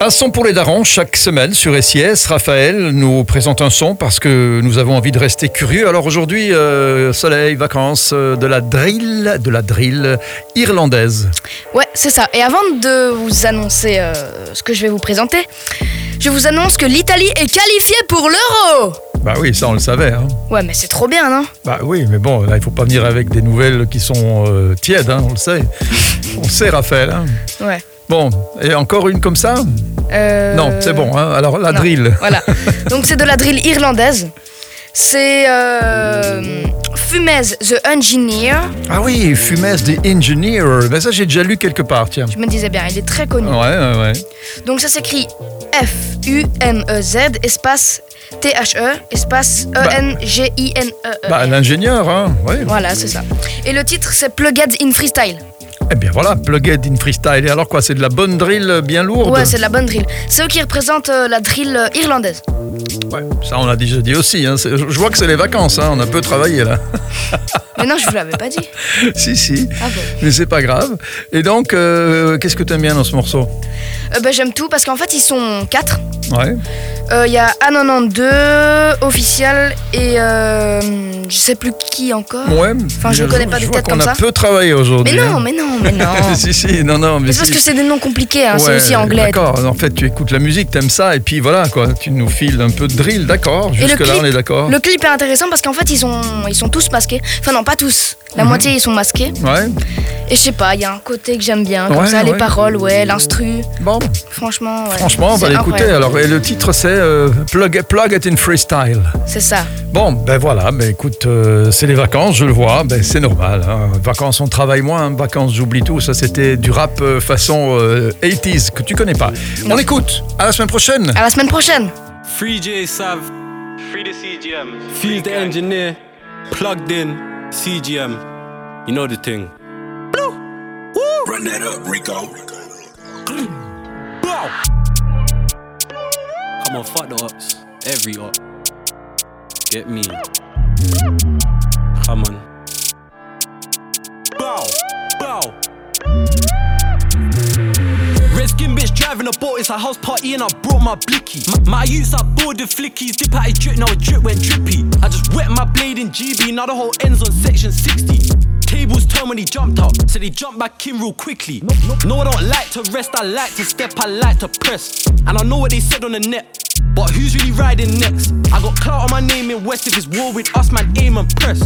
Un son pour les darons chaque semaine sur SIS. Raphaël nous présente un son parce que nous avons envie de rester curieux. Alors aujourd'hui, euh, soleil, vacances, euh, de la drill, de la drill irlandaise. Ouais, c'est ça. Et avant de vous annoncer euh, ce que je vais vous présenter, je vous annonce que l'Italie est qualifiée pour l'Euro. Bah oui, ça on le savait. hein. Ouais, mais c'est trop bien, non? Bah oui, mais bon, là il faut pas venir avec des nouvelles qui sont tièdes, hein, on le sait. On le sait, Raphaël. hein. Ouais. Bon, et encore une comme ça Euh, Non, c'est bon. hein. Alors la non. drill. Voilà. Donc c'est de la drill irlandaise. C'est euh, Fumez the Engineer. Ah oui, Fumez the Engineer. Ben ça j'ai déjà lu quelque part, tiens. Je me disais bien, il est très connu. Ouais, ouais, ouais. Donc ça s'écrit F-U-M-E-Z espace T-H-E espace E E-N-G-I-N-E-E. Bah l'ingénieur, hein. Ouais. Voilà, c'est ça. Et le titre, c'est Plugged in Freestyle. Eh bien voilà, Plugged in Freestyle. Et alors quoi, c'est de la bonne drill bien lourde Ouais, c'est de la bonne drill. C'est eux qui représentent euh, la drill euh, irlandaise. Ouais, ça on l'a déjà dit aussi. hein. C'est- Je vois que c'est les vacances, hein. on a peu travaillé là. Mais non, je vous l'avais pas dit. si, si, Ah bon mais c'est pas grave. Et donc, euh, qu'est-ce que t'aimes bien dans ce morceau? Euh, bah, J'aime tout parce qu'en fait, ils sont quatre. Ouais. Euh, Il y a A92, officiel et euh, je sais plus qui encore. Ouais. Enfin, je connais pas de vois tête qu'on comme a ça. peu travaillé aujourd'hui. Mais non, hein. mais non, mais non. si, si, non, non. Mais Mais c'est parce si. que c'est des noms compliqués, hein, c'est Ouais, aussi anglais. D'accord, en fait, tu écoutes la musique, t'aimes ça, et puis voilà, quoi. Tu nous files un peu de drill, d'accord. Jusque-là, clip- on est d'accord. Le clip est intéressant parce qu'en fait, ils, ont, ils sont tous masqués. Enfin, non, pas tous. La Mhm. moitié, ils sont masqués. Ouais, Et je sais pas, il y a un côté que j'aime bien. Comme Ouais, ça, les paroles, ouais, l'instru. bon, Franchement, ouais. franchement, on va C'est l'écouter. Alors, et le titre, c'est euh, Plug, Plug It in Freestyle. C'est ça. Bon, ben voilà, ben écoute, euh, c'est les vacances, je le vois, ben c'est normal. hein. Vacances, on travaille moins, hein. vacances, j'oublie tout. Ça, c'était du rap euh, façon euh, 80s que tu connais pas. Non. On écoute, à la semaine prochaine. À la semaine prochaine. Free J Sav, Free the CGM. Fuse the engineer, plugged in, CGM. You know the thing. Run that up, Rico. Come on, fuck the ops. Every op. Get me. Come on. Bow! Bow! Red skin bitch driving a boat, it's a house party and I brought my blicky. My, my youths are bored of flickies, dip out his drip, now a drip went drippy. I just wet my blade in GB, now the whole ends on section 60. Tables turn when he jumped out, so they jumped back in real quickly. No, I don't like to rest, I like to step, I like to press. And I know what they said on the net, but who's really riding next? I got clout on my name in West, if it's war with us, man, aim and press.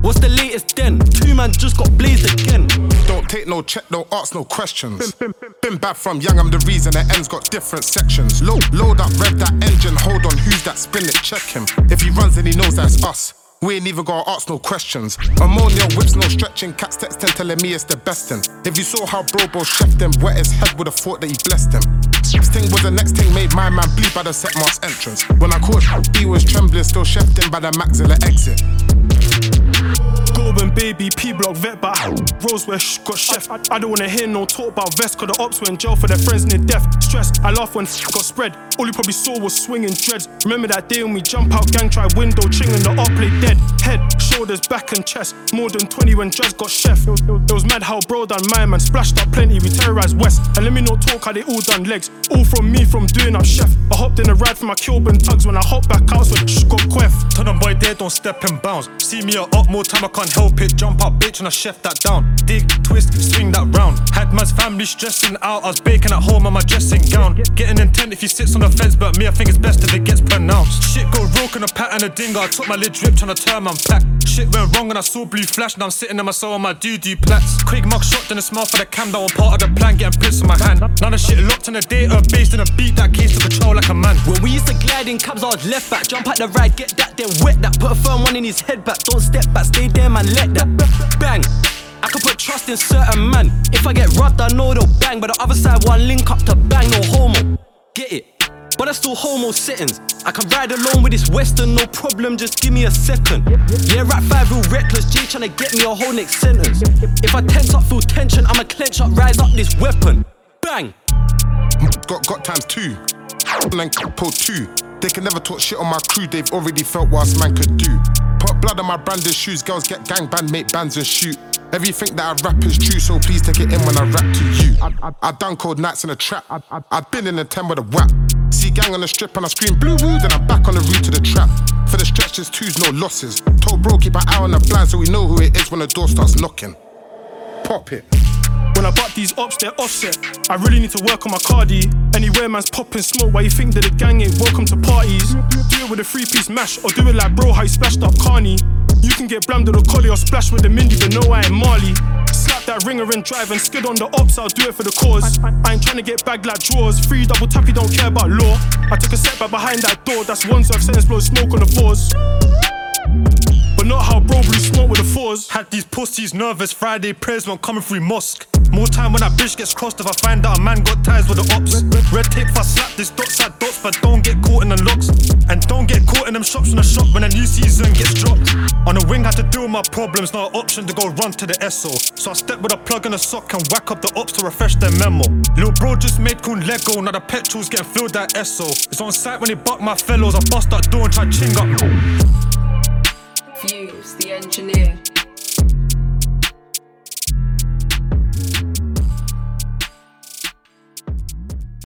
What's the latest then? Two man just got blazed again. Don't take no check, no ask no questions. Been, been, been bad from young, I'm the reason the ends got different sections. Load, load up, rev that engine, hold on, who's that? Spin it, check him. If he runs, then he knows that's us. We ain't even gotta ask no questions. Ammonia whips, no stretching. Cats texting, telling me it's the best thing. If you saw how Brobo chef them, wet his head would've thought that he blessed him. This thing was the next thing made my man bleed by the set mask entrance. When I caught he was trembling, still shifting by the maxilla exit. Goldman baby, P block vet, but Rose where sh- got chef. I, I don't wanna hear no talk about vest, cause the ops were in jail for their friends near death. Stress, I laugh when got spread. All you probably saw was swinging dreads. Remember that day when we jump out, gang try window, ching, and the op play dead. Head, shoulders, back, and chest. More than 20 when Jazz got chef. It was mad how bro done my man, splashed up plenty, we terrorized West. And let me not talk how they all done legs. All from me, from doing our chef. I hopped in a ride from my Cuban tugs when I hopped back out, so sh- got queff. Tell them boy there, don't step and bounce. See me a up more time, I can't help it. Jump up, bitch, and I chef that down. Dig, twist, swing that round. Had man's family stressing out. I was baking at home on my dressing gown. Getting intent if he sits on the fence, but me, I think it's best if it gets pronounced. Shit go rogue in a pat and a dinger. I took my lid drip, trying to turn my back. Shit went wrong and I saw blue flash. Now I'm sitting in my soul on my doo doo plats. Quick mug shot, then a smile for the cam. That one part of the plan, getting pissed on my hand. Now the shit locked in a database, in a beat that case to control like a man. When we used to glide in cabs, I was left back. Jump out the ride, get that, then wet that. Put a firm one in his head back. Don't step back, stay there, man, let that. Bang. I can put trust in certain man. If I get robbed, I know they'll bang. But the other side, one link up to bang, no homo. Get it? But I still homo settings. I can ride alone with this western, no problem, just give me a second. Yeah, rap five real reckless, G trying to get me a whole next sentence. If I tense up, feel tension, I'ma clench up, rise up this weapon. Got got times two. And then pull two. They can never talk shit on my crew, they've already felt what man could do. Put blood on my branded shoes, girls get gang band, make bands and shoot. Everything that I rap is true, so please take it in when I rap to you. I, done cold nights in a trap. I, I'd been in the 10 with a whap. See gang on the strip and I scream blue woo, then I'm back on the route to the trap. For the stretch, there's twos, no losses. Told bro, keep an eye on the blind so we know who it is when the door starts knocking. Pop it. I butt these ops, they're offset. I really need to work on my cardi. Anywhere man's popping smoke, why you think that the gang ain't welcome to parties? Do it with a three piece mash, or do it like bro, how you splashed up Carney. You can get blammed with a collie or splash with the Mindy, but no, I ain't Marley. Slap that ringer and drive and skid on the ops, I'll do it for the cause. I ain't trying to get bagged like drawers. Free double tappy, don't care about law. I took a step back behind that door, that's one serve sentence, blow smoke on the fours. But not how bro blew smoke with the fours. Had these pussies nervous, Friday prayers won't coming through mosque. More time when that bitch gets crossed if I find out a man got ties with the ops. Red tape if I slap this dot side dots, but don't get caught in the locks. And don't get caught in them shops in the shop when a new season gets dropped. On the wing, I had to deal with my problems, not an option to go run to the SO. So I step with a plug and a sock and whack up the ops to refresh their memo. Little bro just made cool Lego, now the petrol's getting filled that SO. It's on site when they buck my fellows, I bust that door and try ching up. Fumez, the engineer.